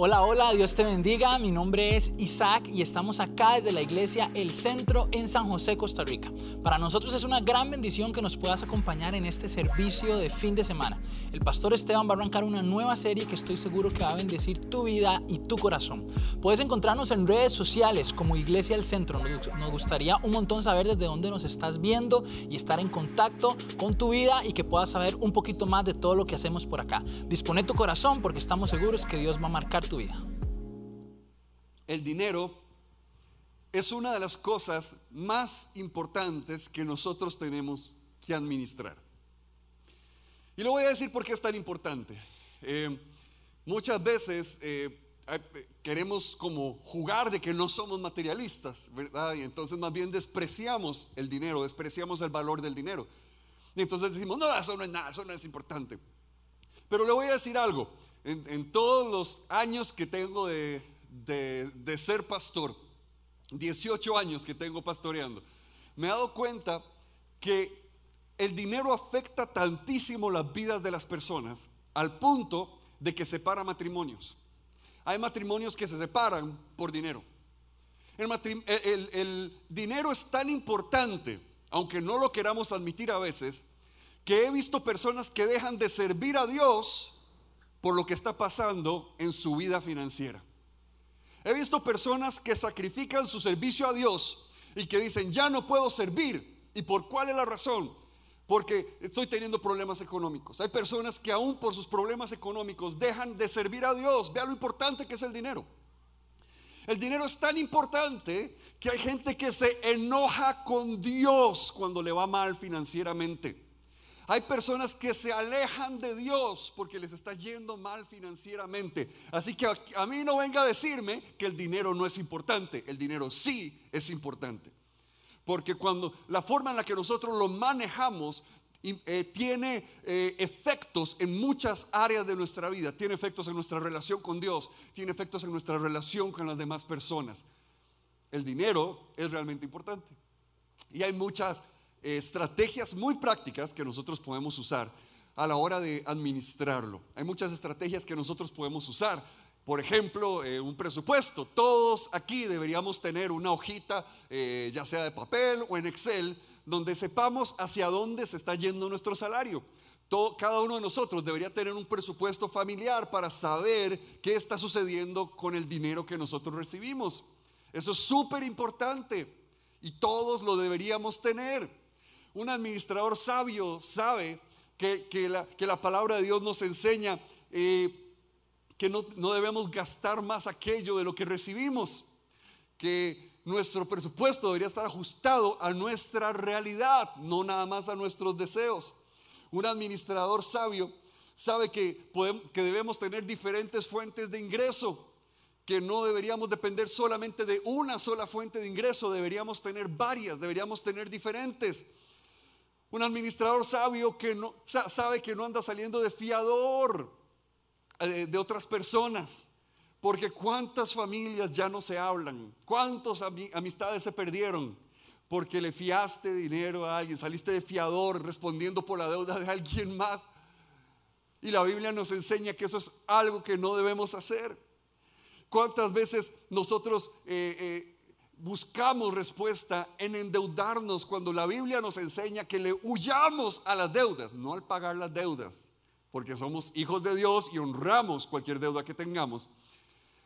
Hola, hola, Dios te bendiga. Mi nombre es Isaac y estamos acá desde la iglesia El Centro en San José, Costa Rica. Para nosotros es una gran bendición que nos puedas acompañar en este servicio de fin de semana. El pastor Esteban va a arrancar una nueva serie que estoy seguro que va a bendecir tu vida y tu corazón. Puedes encontrarnos en redes sociales como Iglesia El Centro. Nos gustaría un montón saber desde dónde nos estás viendo y estar en contacto con tu vida y que puedas saber un poquito más de todo lo que hacemos por acá. Dispone tu corazón porque estamos seguros que Dios va a marcar tu vida. El dinero es una de las cosas más importantes que nosotros tenemos que administrar. Y le voy a decir por qué es tan importante. Eh, muchas veces eh, queremos como jugar de que no somos materialistas, ¿verdad? Y entonces más bien despreciamos el dinero, despreciamos el valor del dinero. Y entonces decimos, no, eso no es nada, eso no es importante. Pero le voy a decir algo, en, todos los años que tengo de, de, ser pastor, 18 años que tengo pastoreando, me he dado cuenta que el dinero afecta tantísimo las vidas de las personas al punto de que separa matrimonios. Hay matrimonios que se separan por dinero. el, dinero es tan importante, aunque no lo queramos admitir a veces, que he visto personas que dejan de servir a Dios por lo que está pasando en su vida financiera. He visto personas que sacrifican su servicio a Dios y que dicen, ya no puedo servir. ¿Y por cuál es la razón? Porque estoy teniendo problemas económicos. Hay personas que aún por sus problemas económicos dejan de servir a Dios. Vea lo importante que es el dinero. El dinero es tan importante que hay gente que se enoja con Dios cuando le va mal financieramente. Hay personas que se alejan de Dios porque les está yendo mal financieramente. Así que a, mí no venga a decirme que el dinero no es importante. El dinero sí es importante. Porque cuando la forma en la que nosotros lo manejamos eh, tiene eh, efectos en muchas áreas de nuestra vida. Tiene efectos en nuestra relación con Dios. Tiene efectos en nuestra relación con las demás personas. El dinero es realmente importante. Y hay muchas estrategias muy prácticas que nosotros podemos usar a la hora de administrarlo. Hay muchas estrategias que nosotros podemos usar. Por ejemplo, eh, un presupuesto. Todos aquí deberíamos tener una hojita, eh, ya sea de papel o en Excel, donde sepamos hacia dónde se está yendo nuestro salario. cada uno de nosotros debería tener un presupuesto familiar para saber qué está sucediendo con el dinero que nosotros recibimos. Eso es súper importante y todos lo deberíamos tener. Un administrador sabio sabe que, la, palabra de Dios nos enseña eh, que no, no debemos gastar más aquello de lo que recibimos, que nuestro presupuesto debería estar ajustado a nuestra realidad, no nada más a nuestros deseos. Un administrador sabio sabe que, podemos, que debemos tener diferentes fuentes de ingreso, que no deberíamos depender solamente de una sola fuente de ingreso, deberíamos tener varias, deberíamos tener diferentes. Un administrador sabio que no, sabe que no anda saliendo de fiador de otras personas. Porque cuántas familias ya no se hablan, cuántas amistades se perdieron porque le fiaste dinero a alguien, saliste de fiador respondiendo por la deuda de alguien más. Y la Biblia nos enseña que eso es algo que no debemos hacer. ¿Cuántas veces nosotros eh, eh, buscamos respuesta en endeudarnos cuando la Biblia nos enseña que le huyamos a las deudas, no al pagar las deudas, porque somos hijos de Dios y honramos cualquier deuda que tengamos.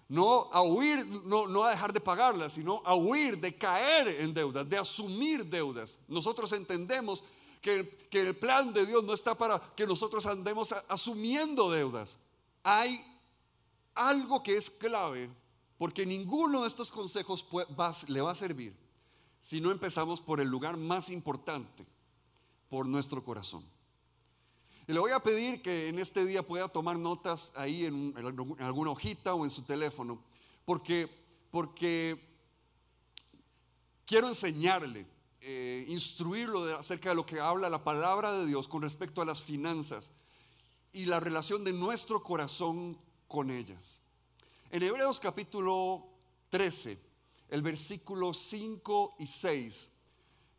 No a huir, no, no a dejar de pagarlas, sino a huir de caer en deudas, de asumir deudas. Nosotros entendemos que, que el plan de Dios no está para que nosotros andemos asumiendo deudas. Hay algo que es clave porque ninguno de estos consejos le va a servir si no empezamos por el lugar más importante, por nuestro corazón. Y le voy a pedir que en este día pueda tomar notas ahí en, alguna hojita o en su teléfono, porque, porque quiero enseñarle, eh, instruirlo acerca de lo que habla la palabra de Dios con respecto a las finanzas y la relación de nuestro corazón con ellas. En Hebreos capítulo 13, el versículo 5 y 6,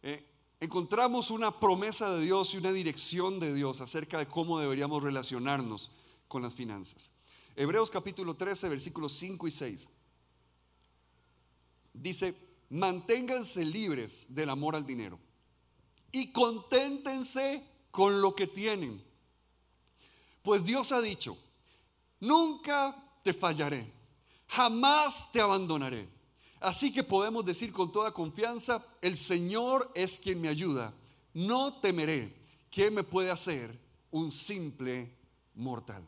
eh, encontramos una promesa de Dios y una dirección de Dios acerca de cómo deberíamos relacionarnos con las finanzas. Hebreos capítulo 13, versículos 5 y 6. Dice, manténganse libres del amor al dinero y conténtense con lo que tienen. Pues Dios ha dicho, nunca te fallaré, jamás te abandonaré. Así que podemos decir con toda confianza, el Señor es quien me ayuda, no temeré. ¿Qué me puede hacer un simple mortal?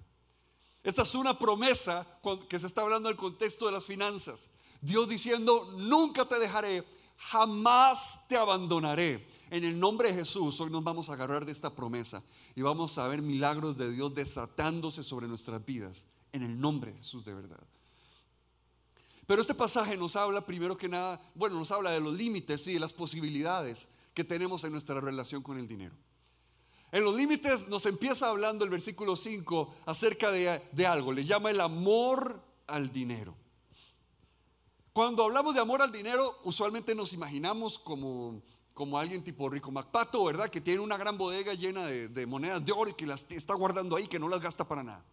Esta es una promesa que se está hablando en el contexto de las finanzas. Dios diciendo, nunca te dejaré, jamás te abandonaré. En el nombre de Jesús, hoy nos vamos a agarrar de esta promesa y vamos a ver milagros de Dios desatándose sobre nuestras vidas. En el nombre de Jesús de verdad. Pero este pasaje nos habla primero que nada, bueno, nos habla de los límites y de las posibilidades que tenemos en nuestra relación con el dinero. En los límites nos empieza hablando el versículo 5 acerca de, de algo, le llama el amor al dinero. Cuando hablamos de amor al dinero, usualmente nos imaginamos como, como alguien tipo rico MacPato, ¿verdad? Que tiene una gran bodega llena de, monedas de oro y que las está guardando ahí, que no las gasta para nada.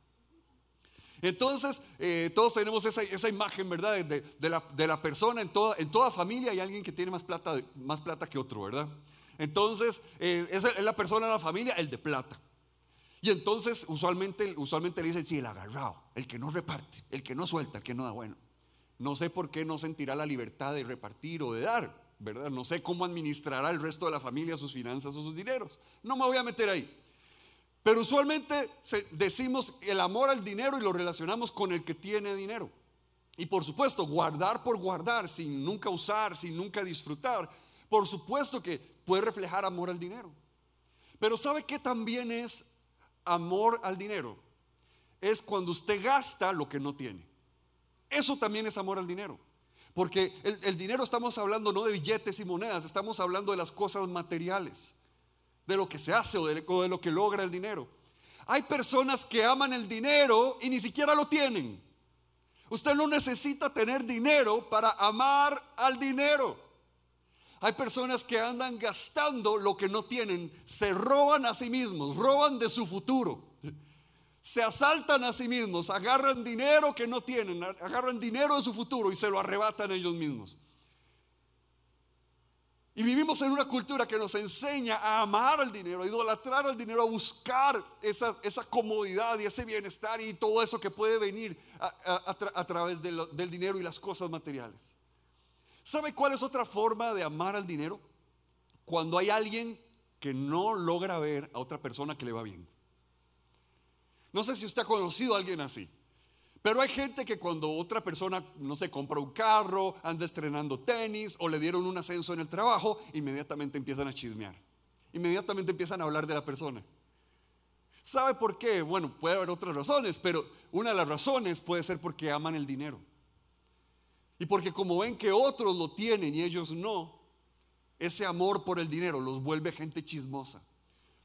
Entonces, eh, todos tenemos esa, imagen, ¿verdad? De, la, persona, en toda, en toda familia hay alguien que tiene más plata, más plata que otro, ¿verdad? Entonces, eh, esa es la persona de la familia, el de plata. Y entonces, usualmente, usualmente le dicen, sí, el agarrado, el que no reparte, el que no suelta, el que no da bueno. No sé por qué no sentirá la libertad de repartir o de dar, ¿verdad? No sé cómo administrará el resto de la familia sus finanzas o sus dineros. No me voy a meter ahí. Pero usualmente decimos el amor al dinero y lo relacionamos con el que tiene dinero. Y por supuesto, guardar por guardar, sin nunca usar, sin nunca disfrutar, por supuesto que puede reflejar amor al dinero. Pero ¿sabe qué también es amor al dinero? Es cuando usted gasta lo que no tiene. Eso también es amor al dinero. Porque el, dinero estamos hablando no de billetes y monedas, estamos hablando de las cosas materiales, de lo que se hace o de, lo que logra el dinero. Hay personas que aman el dinero y ni siquiera lo tienen. Usted no necesita tener dinero para amar al dinero. Hay personas que andan gastando lo que no tienen, se roban a sí mismos, roban de su futuro se asaltan a sí mismos, agarran dinero que no tienen, agarran dinero de su futuro y se lo arrebatan ellos mismos. Y vivimos en una cultura que nos enseña a amar al dinero, a idolatrar al dinero, a buscar esa, comodidad y ese bienestar y todo eso que puede venir a, través del dinero y las cosas materiales. ¿Sabe cuál es otra forma de amar al dinero? Cuando hay alguien que no logra ver a otra persona que le va bien. No sé si usted ha conocido a alguien así. Pero hay gente que cuando otra persona, no sé, compra un carro, anda estrenando tenis o le dieron un ascenso en el trabajo, inmediatamente empiezan a chismear. Inmediatamente empiezan a hablar de la persona. ¿Sabe por qué? Bueno, puede haber otras razones, pero una de las razones puede ser porque aman el dinero. Y porque como ven que otros lo tienen y ellos no, ese amor por el dinero los vuelve gente chismosa.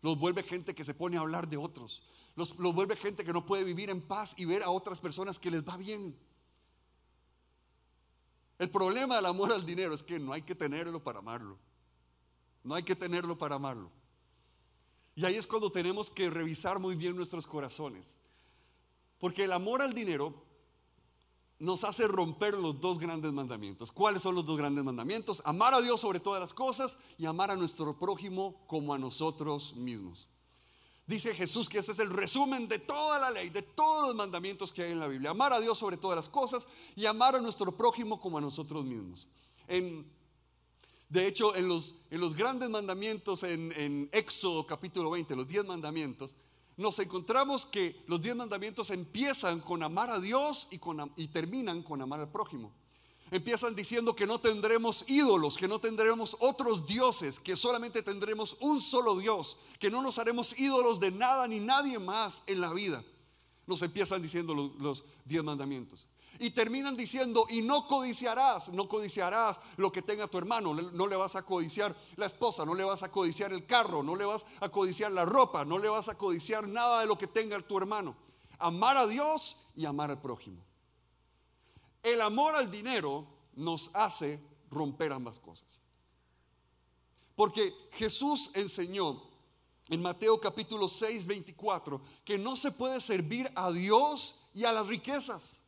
Los vuelve gente que se pone a hablar de otros. Los, vuelve gente que no puede vivir en paz y ver a otras personas que les va bien. El problema del amor al dinero es que no hay que tenerlo para amarlo. No hay que tenerlo para amarlo. Y ahí es cuando tenemos que revisar muy bien nuestros corazones. Porque el amor al dinero nos hace romper los dos grandes mandamientos. ¿Cuáles son los dos grandes mandamientos? Amar a Dios sobre todas las cosas y amar a nuestro prójimo como a nosotros mismos. Dice Jesús que ese es el resumen de toda la ley, de todos los mandamientos que hay en la Biblia. Amar a Dios sobre todas las cosas y amar a nuestro prójimo como a nosotros mismos. de hecho, en los, grandes mandamientos, en, Éxodo capítulo 20, los 10 mandamientos, nos encontramos que los 10 mandamientos empiezan con amar a Dios y terminan con amar al prójimo. Empiezan diciendo que no tendremos ídolos, que no tendremos otros dioses, que solamente tendremos un solo Dios, que no nos haremos ídolos de nada ni nadie más en la vida. Nos empiezan diciendo los, diez mandamientos. Y terminan diciendo, y no codiciarás, no codiciarás lo que tenga tu hermano, no le vas a codiciar la esposa, no le vas a codiciar el carro, no le vas a codiciar la ropa, no le vas a codiciar nada de lo que tenga tu hermano. Amar a Dios y amar al prójimo. El amor al dinero nos hace romper ambas cosas. Porque Jesús enseñó en Mateo capítulo 6, 24 que no se puede servir a Dios y a las riquezas.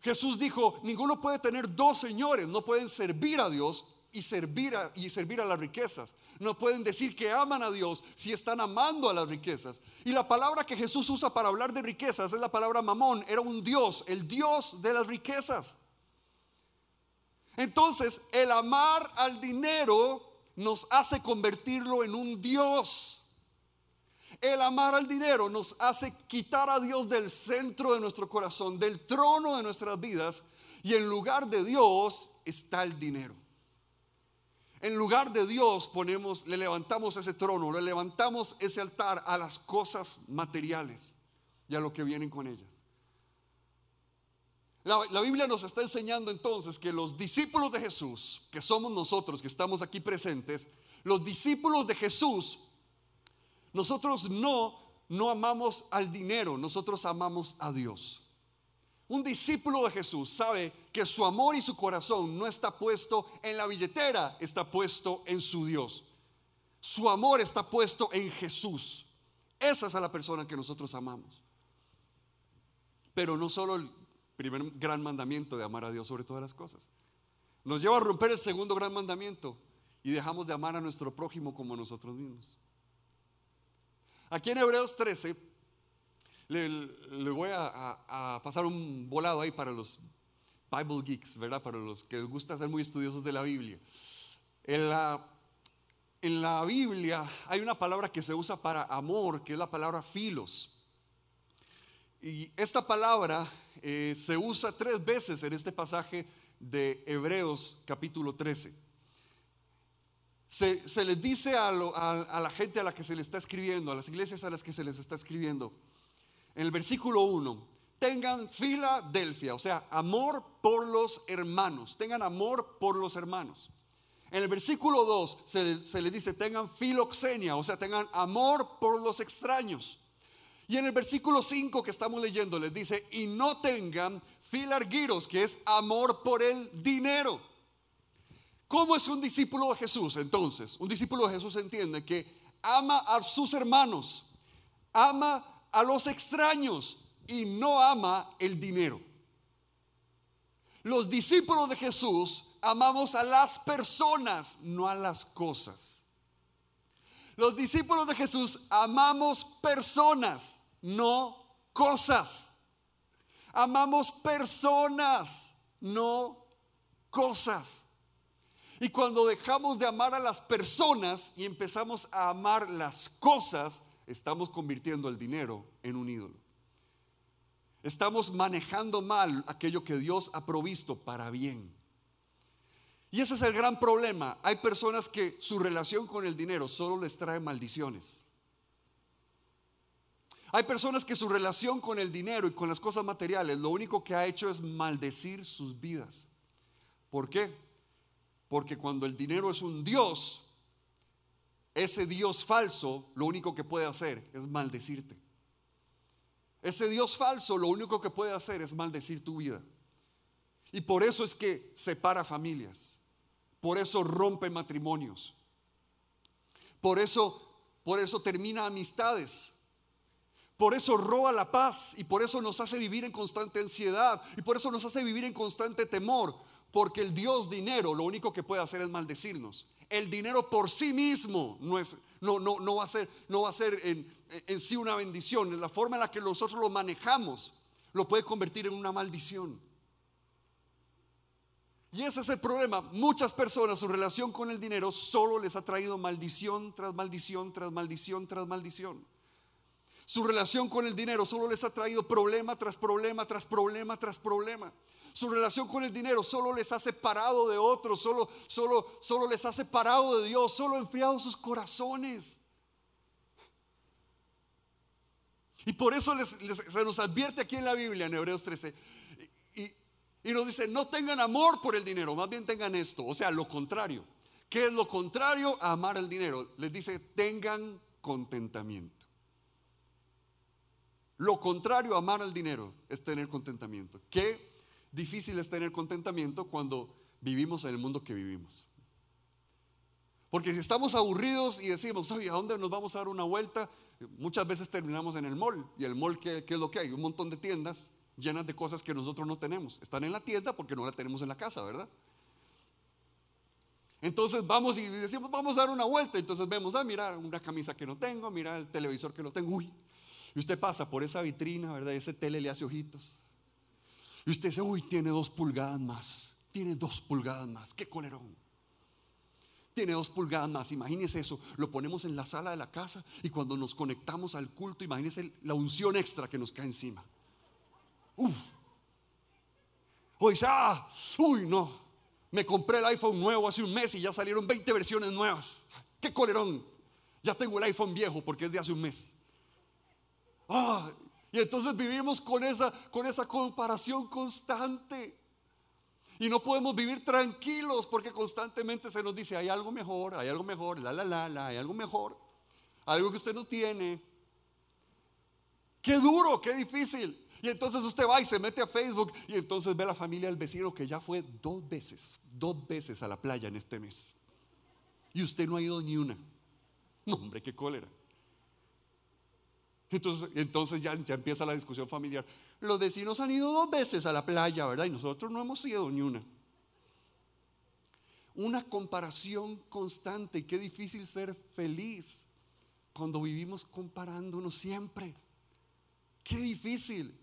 Jesús dijo, ninguno puede tener dos señores, no pueden servir a Dios y servir a, y servir a las riquezas. No pueden decir que aman a Dios si están amando a las riquezas. Y la palabra que Jesús usa para hablar de riquezas es la palabra mamón. Era un Dios, el Dios de las riquezas. Entonces, el amar al dinero nos hace convertirlo en un Dios. El amar al dinero nos hace quitar a Dios del centro de nuestro corazón, del trono de nuestras vidas, y en lugar de Dios está el dinero. En lugar de Dios ponemos, le levantamos ese trono, le levantamos ese altar a las cosas materiales y a lo que vienen con ellas. La, la, Biblia nos está enseñando entonces que los discípulos de Jesús, que somos nosotros que estamos aquí presentes, los discípulos de Jesús nosotros no, no amamos al dinero, nosotros amamos a Dios. Un discípulo de Jesús sabe que su amor y su corazón no está puesto en la billetera, está puesto en su Dios. Su amor está puesto en Jesús. Esa es a la persona que nosotros amamos. Pero no solo el primer gran mandamiento de amar a Dios sobre todas las cosas. Nos lleva a romper el segundo gran mandamiento y dejamos de amar a nuestro prójimo como nosotros mismos. Aquí en Hebreos 13, le, voy a, pasar un volado ahí para los Bible geeks, ¿verdad? Para los que les gusta ser muy estudiosos de la Biblia. En la, Biblia hay una palabra que se usa para amor, que es la palabra filos. Y esta palabra eh, se usa tres veces en este pasaje de Hebreos capítulo 13 se, les dice a, la gente a la que se le está escribiendo, a las iglesias a las que se les está escribiendo, en el versículo 1, tengan Filadelfia, o sea, amor por los hermanos, tengan amor por los hermanos. En el versículo 2 se, se les dice, tengan filoxenia, o sea, tengan amor por los extraños. Y en el versículo 5 que estamos leyendo les dice, y no tengan filarguiros, que es amor por el dinero. ¿Cómo es un discípulo de Jesús? Entonces, un discípulo de Jesús entiende que ama a sus hermanos, ama a los extraños y no ama el dinero. Los discípulos de Jesús amamos a las personas, no a las cosas. Los discípulos de Jesús amamos personas, no cosas. Amamos personas, no cosas. Y cuando dejamos de amar a las personas y empezamos a amar las cosas, estamos convirtiendo el dinero en un ídolo. Estamos manejando mal aquello que Dios ha provisto para bien. Y ese es el gran problema. Hay personas que su relación con el dinero solo les trae maldiciones. Hay personas que su relación con el dinero y con las cosas materiales lo único que ha hecho es maldecir sus vidas. ¿Por qué? Porque cuando el dinero es un Dios, ese Dios falso lo único que puede hacer es maldecirte. Ese Dios falso lo único que puede hacer es maldecir tu vida. Y por eso es que separa familias. Por eso rompe matrimonios. Por eso, por eso termina amistades. Por eso roba la paz y por eso nos hace vivir en constante ansiedad y por eso nos hace vivir en constante temor. Porque el Dios dinero lo único que puede hacer es maldecirnos. El dinero por sí mismo no, es, no, no, no va a ser, no va a ser en, sí una bendición. La forma en la que nosotros lo manejamos lo puede convertir en una maldición. Y ese es el problema. Muchas personas, su relación con el dinero solo les ha traído maldición tras maldición, tras maldición, tras maldición. Su relación con el dinero solo les ha traído problema tras problema, tras problema, tras problema. Su relación con el dinero solo les ha separado de otros, solo, solo, solo les ha separado de Dios, solo ha enfriado sus corazones. Y por eso se nos advierte aquí en la Biblia, en Hebreos 13, y, nos dice, no tengan amor por el dinero, más bien tengan esto, o sea, lo contrario. ¿Qué es lo contrario a amar el dinero? Les dice, tengan contentamiento. Lo contrario a amar el dinero es tener contentamiento. ¿Qué difícil es tener contentamiento cuando vivimos en el mundo que vivimos. Porque si estamos aburridos y decimos, oye, ¿a dónde nos vamos a dar una vuelta? Muchas veces terminamos en el mall. ¿Y el mall qué, es lo que hay? Un montón de tiendas llenas de cosas que nosotros no tenemos. Están en la tienda porque no la tenemos en la casa, ¿verdad? Entonces vamos y decimos, vamos a dar una vuelta. Entonces vemos, ah, mira, una camisa que no tengo, mira el televisor que no tengo. Uy. Y usted pasa por esa vitrina, ¿verdad? ese tele le hace ojitos. Y usted dice, uy, tiene dos pulgadas más. Tiene dos pulgadas más. Qué colerón. Tiene dos pulgadas más. Imagínese eso. Lo ponemos en la sala de la casa y cuando nos conectamos al culto, imagínese la unción extra que nos cae encima. Uf. O dice, ah, uy, no. Me compré el iPhone nuevo hace un mes y ya salieron 20 versiones nuevas. Qué colerón. Ya tengo el iPhone viejo porque es de hace un mes. Ah, y entonces vivimos con esa, con esa comparación constante. Y no podemos vivir tranquilos porque constantemente se nos dice, hay algo mejor, hay algo mejor, la, la, la, la, hay algo mejor, algo que usted no tiene. Qué duro, qué difícil. Y entonces usted va y se mete a Facebook y entonces ve a la familia del vecino que ya fue dos veces, dos veces a la playa en este mes. Y usted no ha ido ni una. No, hombre, qué cólera. Entonces, entonces ya, empieza la discusión familiar. Los vecinos han ido dos veces a la playa, ¿verdad? Y nosotros no hemos ido ni una. Una comparación constante qué difícil ser feliz cuando vivimos comparándonos siempre. Qué difícil.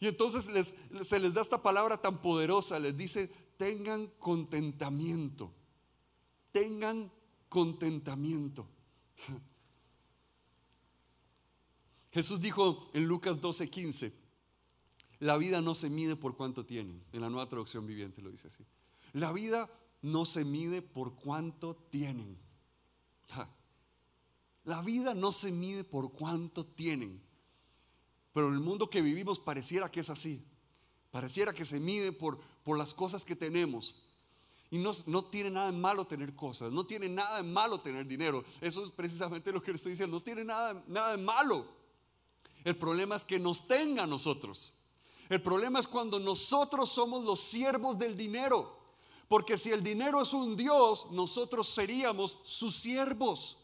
Y entonces se les da esta palabra tan poderosa, les dice, tengan contentamiento, tengan contentamiento. Jesús dijo en Lucas 12:15, la vida no se mide por cuánto tienen. En la nueva traducción viviente lo dice así. La vida no se mide por cuánto tienen. La vida no se mide por cuánto tienen. Pero el mundo que vivimos pareciera que es así. Pareciera que se mide por, por las cosas que tenemos. Y no, no, tiene nada de malo tener cosas, no tiene nada de malo tener dinero. Eso es precisamente lo que le estoy diciendo. No tiene nada, nada de malo. El problema es que nos tenga a nosotros. El problema es cuando nosotros somos los siervos del dinero. Porque si el dinero es un Dios, nosotros seríamos sus siervos.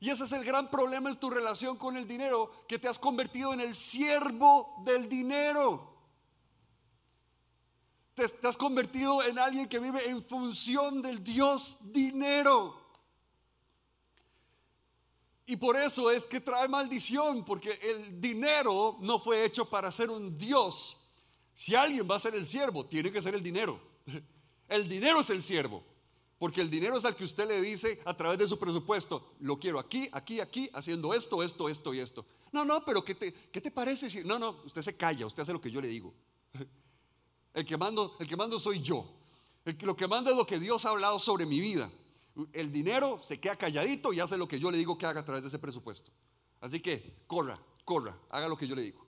Y ese es el gran problema en tu relación con el dinero, que te has convertido en el siervo del dinero. Te, te has convertido en alguien que vive en función del Dios dinero. Y por eso es que trae maldición, porque el dinero no fue hecho para ser un Dios. Si alguien va a ser el siervo, tiene que ser el dinero. El dinero es el siervo, porque el dinero es al que usted le dice a través de su presupuesto, lo quiero aquí, aquí, aquí, haciendo esto, esto, esto y esto. No, no, pero ¿qué te, qué te parece? Si, no, no, usted se calla, usted hace lo que yo le digo. El que mando, el que mando soy yo. El que, lo que manda es lo que Dios ha hablado sobre mi vida el dinero se queda calladito y hace lo que yo le digo que haga a través de ese presupuesto. Así que corra, corra, haga lo que yo le digo.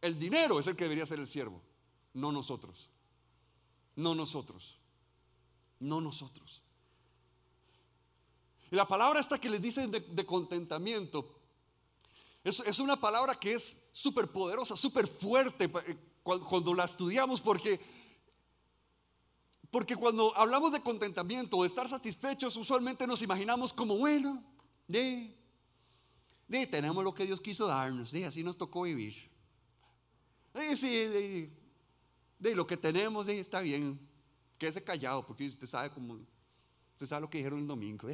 El dinero es el que debería ser el siervo, no nosotros. No nosotros. No nosotros. Y la palabra esta que les dicen de, contentamiento es, una palabra que es súper poderosa, súper fuerte eh, cuando, cuando la estudiamos porque porque cuando hablamos de contentamiento o de estar satisfechos, usualmente nos imaginamos como, bueno, de, de tenemos lo que Dios quiso darnos, de, así nos tocó vivir. De, de, de lo que tenemos, de, está bien, quédese callado, porque usted sabe cómo, usted sabe lo que dijeron el domingo.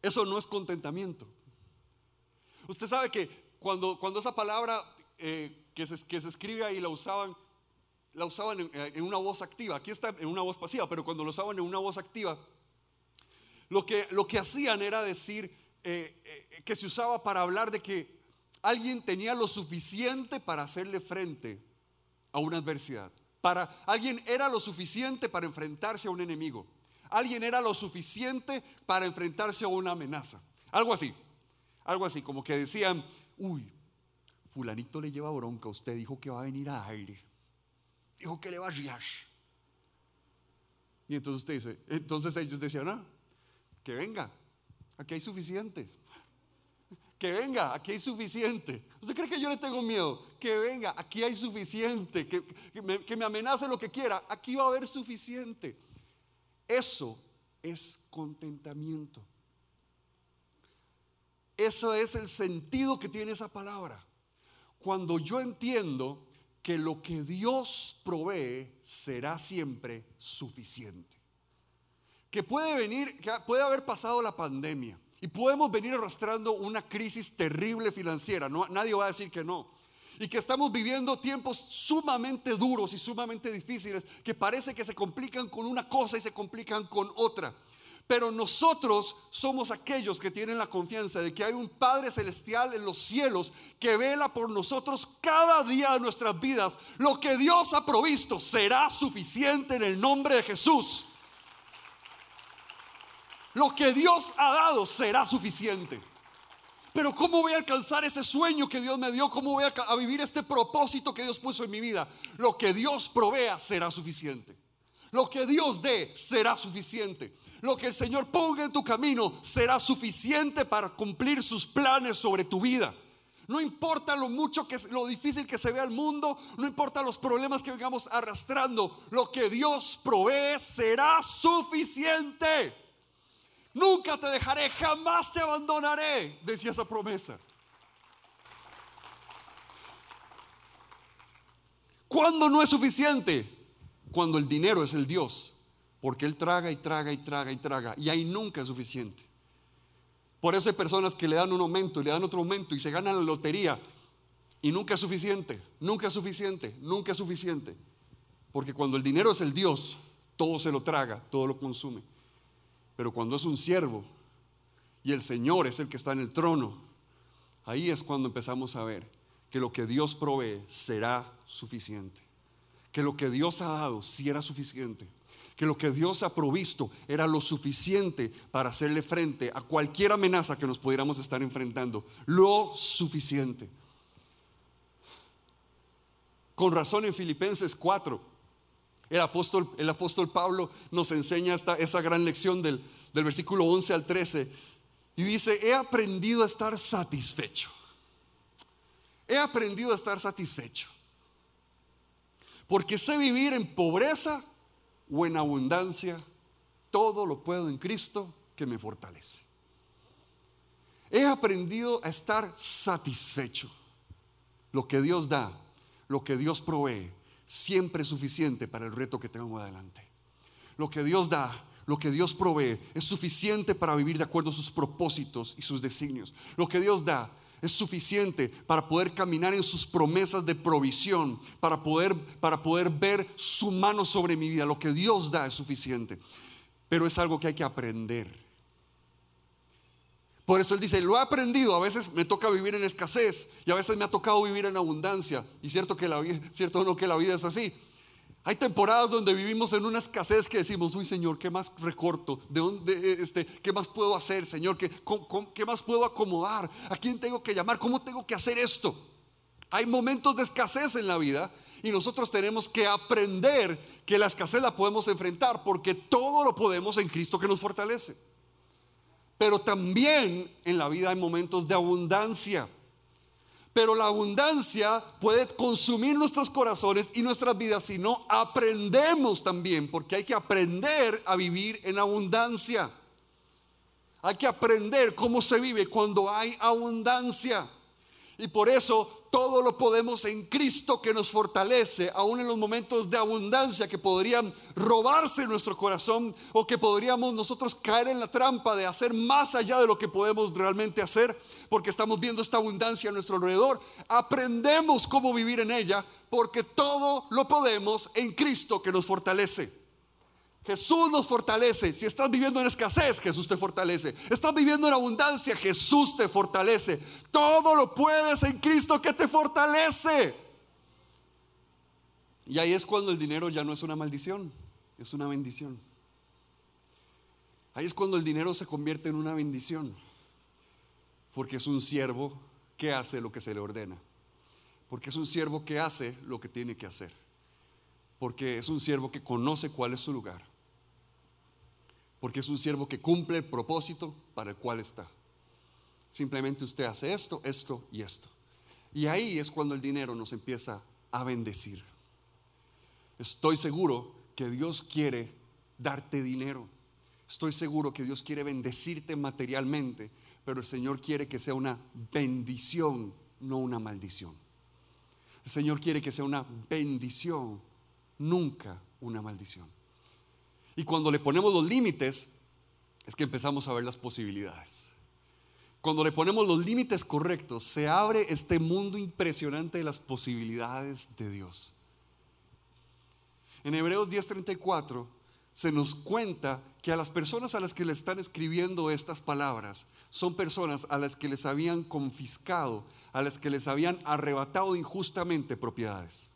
Eso no es contentamiento. Usted sabe que cuando, cuando esa palabra eh, que, se, que se escribe ahí la usaban, la usaban en, una voz activa. Aquí está en una voz pasiva, pero cuando lo usaban en una voz activa, lo que, lo que hacían era decir eh, eh, que se usaba para hablar de que alguien tenía lo suficiente para hacerle frente a una adversidad. Para alguien era lo suficiente para enfrentarse a un enemigo. Alguien era lo suficiente para enfrentarse a una amenaza. Algo así. Algo así, como que decían, uy, fulanito le lleva bronca, usted dijo que va a venir a aire dijo que le va a guiar. Y entonces usted dice, entonces ellos decían, ah, que venga, aquí hay suficiente. Que venga, aquí hay suficiente. ¿Usted cree que yo le tengo miedo? Que venga, aquí hay suficiente. Que, me, que me amenace lo que quiera, aquí va a haber suficiente. Eso es contentamiento. Eso es el sentido que tiene esa palabra. Cuando yo entiendo que lo que Dios provee será siempre suficiente. Que puede venir, que puede haber pasado la pandemia y podemos venir arrastrando una crisis terrible financiera. Nadie va a decir que no. Y que estamos viviendo tiempos sumamente duros y sumamente difíciles que parece que se complican con una cosa y se complican con otra. Pero nosotros somos aquellos que tienen la confianza de que hay un Padre Celestial en los cielos que vela por nosotros cada día de nuestras vidas. Lo que Dios ha provisto será suficiente en el nombre de Jesús. Lo que Dios ha dado será suficiente. Pero ¿cómo voy a alcanzar ese sueño que Dios me dio? ¿Cómo voy a, vivir este propósito que Dios puso en mi vida? Lo que Dios provea será suficiente. Lo que Dios dé será suficiente. Lo que el Señor ponga en tu camino será suficiente para cumplir sus planes sobre tu vida. No importa lo mucho que lo difícil que se vea el mundo, no importa los problemas que vengamos arrastrando, lo que Dios provee será suficiente. Nunca te dejaré, jamás te abandonaré, decía esa promesa. ¿Cuándo no es suficiente? Cuando el dinero es el Dios porque Él traga y traga y traga y traga, y ahí nunca es suficiente. Por eso hay personas que le dan un aumento y le dan otro aumento y se ganan la lotería, y nunca es suficiente, nunca es suficiente, nunca es suficiente. Porque cuando el dinero es el Dios, todo se lo traga, todo lo consume. Pero cuando es un siervo y el Señor es el que está en el trono, ahí es cuando empezamos a ver que lo que Dios provee será suficiente. Que lo que Dios ha dado sí era suficiente que lo que Dios ha provisto era lo suficiente para hacerle frente a cualquier amenaza que nos pudiéramos estar enfrentando. Lo suficiente. Con razón en Filipenses 4, el apóstol, el apóstol Pablo nos enseña esta, esa gran lección del, del versículo 11 al 13 y dice, he aprendido a estar satisfecho. He aprendido a estar satisfecho. Porque sé vivir en pobreza o en abundancia, todo lo puedo en Cristo que me fortalece. He aprendido a estar satisfecho. Lo que Dios da, lo que Dios provee, siempre es suficiente para el reto que tengo adelante. Lo que Dios da, lo que Dios provee, es suficiente para vivir de acuerdo a sus propósitos y sus designios. Lo que Dios da es suficiente para poder caminar en sus promesas de provisión, para poder, para poder ver su mano sobre mi vida. Lo que Dios da es suficiente, pero es algo que hay que aprender. Por eso él dice, lo he aprendido, a veces me toca vivir en escasez y a veces me ha tocado vivir en abundancia. Y cierto que la cierto no que la vida es así. Hay temporadas donde vivimos en una escasez que decimos, uy Señor, ¿qué más recorto? ¿De dónde, este, ¿Qué más puedo hacer, Señor? ¿Qué, ¿Qué más puedo acomodar? ¿A quién tengo que llamar? ¿Cómo tengo que hacer esto? Hay momentos de escasez en la vida y nosotros tenemos que aprender que la escasez la podemos enfrentar porque todo lo podemos en Cristo que nos fortalece. Pero también en la vida hay momentos de abundancia. Pero la abundancia puede consumir nuestros corazones y nuestras vidas si no aprendemos también, porque hay que aprender a vivir en abundancia. Hay que aprender cómo se vive cuando hay abundancia. Y por eso todo lo podemos en Cristo que nos fortalece, aún en los momentos de abundancia que podrían robarse nuestro corazón o que podríamos nosotros caer en la trampa de hacer más allá de lo que podemos realmente hacer, porque estamos viendo esta abundancia a nuestro alrededor. Aprendemos cómo vivir en ella, porque todo lo podemos en Cristo que nos fortalece. Jesús nos fortalece. Si estás viviendo en escasez, Jesús te fortalece. Estás viviendo en abundancia, Jesús te fortalece. Todo lo puedes en Cristo que te fortalece. Y ahí es cuando el dinero ya no es una maldición, es una bendición. Ahí es cuando el dinero se convierte en una bendición, porque es un siervo que hace lo que se le ordena, porque es un siervo que hace lo que tiene que hacer, porque es un siervo que conoce cuál es su lugar porque es un siervo que cumple el propósito para el cual está. Simplemente usted hace esto, esto y esto. Y ahí es cuando el dinero nos empieza a bendecir. Estoy seguro que Dios quiere darte dinero. Estoy seguro que Dios quiere bendecirte materialmente pero el Señor quiere que sea una bendición, no una maldición. El Señor quiere que sea una bendición, nunca una maldición. Y cuando le ponemos los límites, es que empezamos a ver las posibilidades. Cuando le ponemos los límites correctos, se abre este mundo impresionante de las posibilidades de Dios. En Hebreos 10:34 se nos cuenta que a las personas a las que le están escribiendo estas palabras son personas a las que les habían confiscado, a las que les habían arrebatado injustamente propiedades.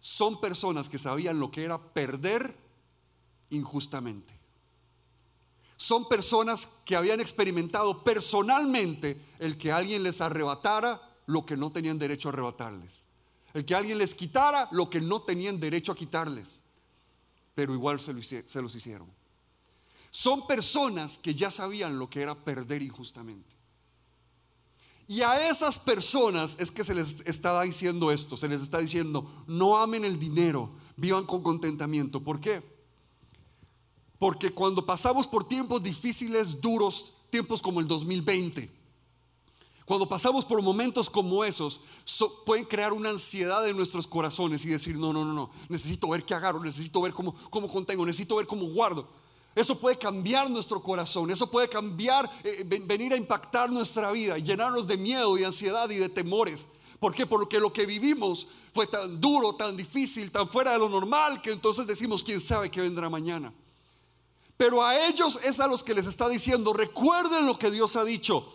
Son personas que sabían lo que era perder injustamente son personas que habían experimentado personalmente el que alguien les arrebatara lo que no tenían derecho a arrebatarles. El que alguien les quitara lo que no tenían derecho a quitarles. Pero igual se, los hicieron. Son personas que ya sabían lo que era perder injustamente. Y a esas personas es que se les está diciendo esto, se les está diciendo, no amen el dinero, vivan con contentamiento. ¿Por qué? Porque cuando pasamos por tiempos difíciles, duros, tiempos como el 2020, cuando pasamos por momentos como esos, pueden crear una ansiedad en nuestros corazones y decir, no, no, no, no, necesito ver qué agarro, necesito ver cómo, cómo contengo, necesito ver cómo guardo. Eso puede cambiar nuestro corazón, eso puede cambiar, eh, venir a impactar nuestra vida, llenarnos de miedo y ansiedad y de temores. ¿Por qué? Porque lo que vivimos fue tan duro, tan difícil, tan fuera de lo normal, que entonces decimos, ¿quién sabe qué vendrá mañana? Pero a ellos es a los que les está diciendo, recuerden lo que Dios ha dicho.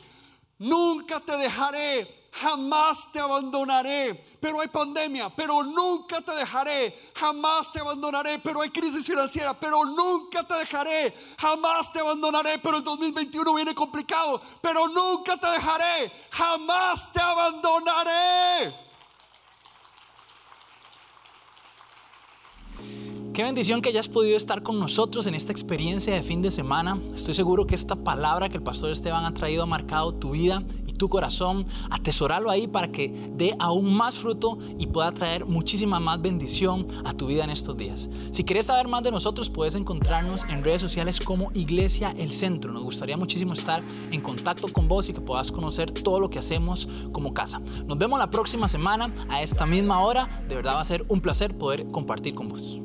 Nunca te dejaré, jamás te abandonaré. Pero hay pandemia, pero nunca te dejaré, jamás te abandonaré. Pero hay crisis financiera, pero nunca te dejaré, jamás te abandonaré. Pero el 2021 viene complicado, pero nunca te dejaré, jamás te abandonaré. Qué bendición que hayas podido estar con nosotros en esta experiencia de fin de semana. Estoy seguro que esta palabra que el pastor Esteban ha traído ha marcado tu vida y tu corazón. Atesoralo ahí para que dé aún más fruto y pueda traer muchísima más bendición a tu vida en estos días. Si quieres saber más de nosotros, puedes encontrarnos en redes sociales como Iglesia El Centro. Nos gustaría muchísimo estar en contacto con vos y que puedas conocer todo lo que hacemos como casa. Nos vemos la próxima semana a esta misma hora. De verdad va a ser un placer poder compartir con vos.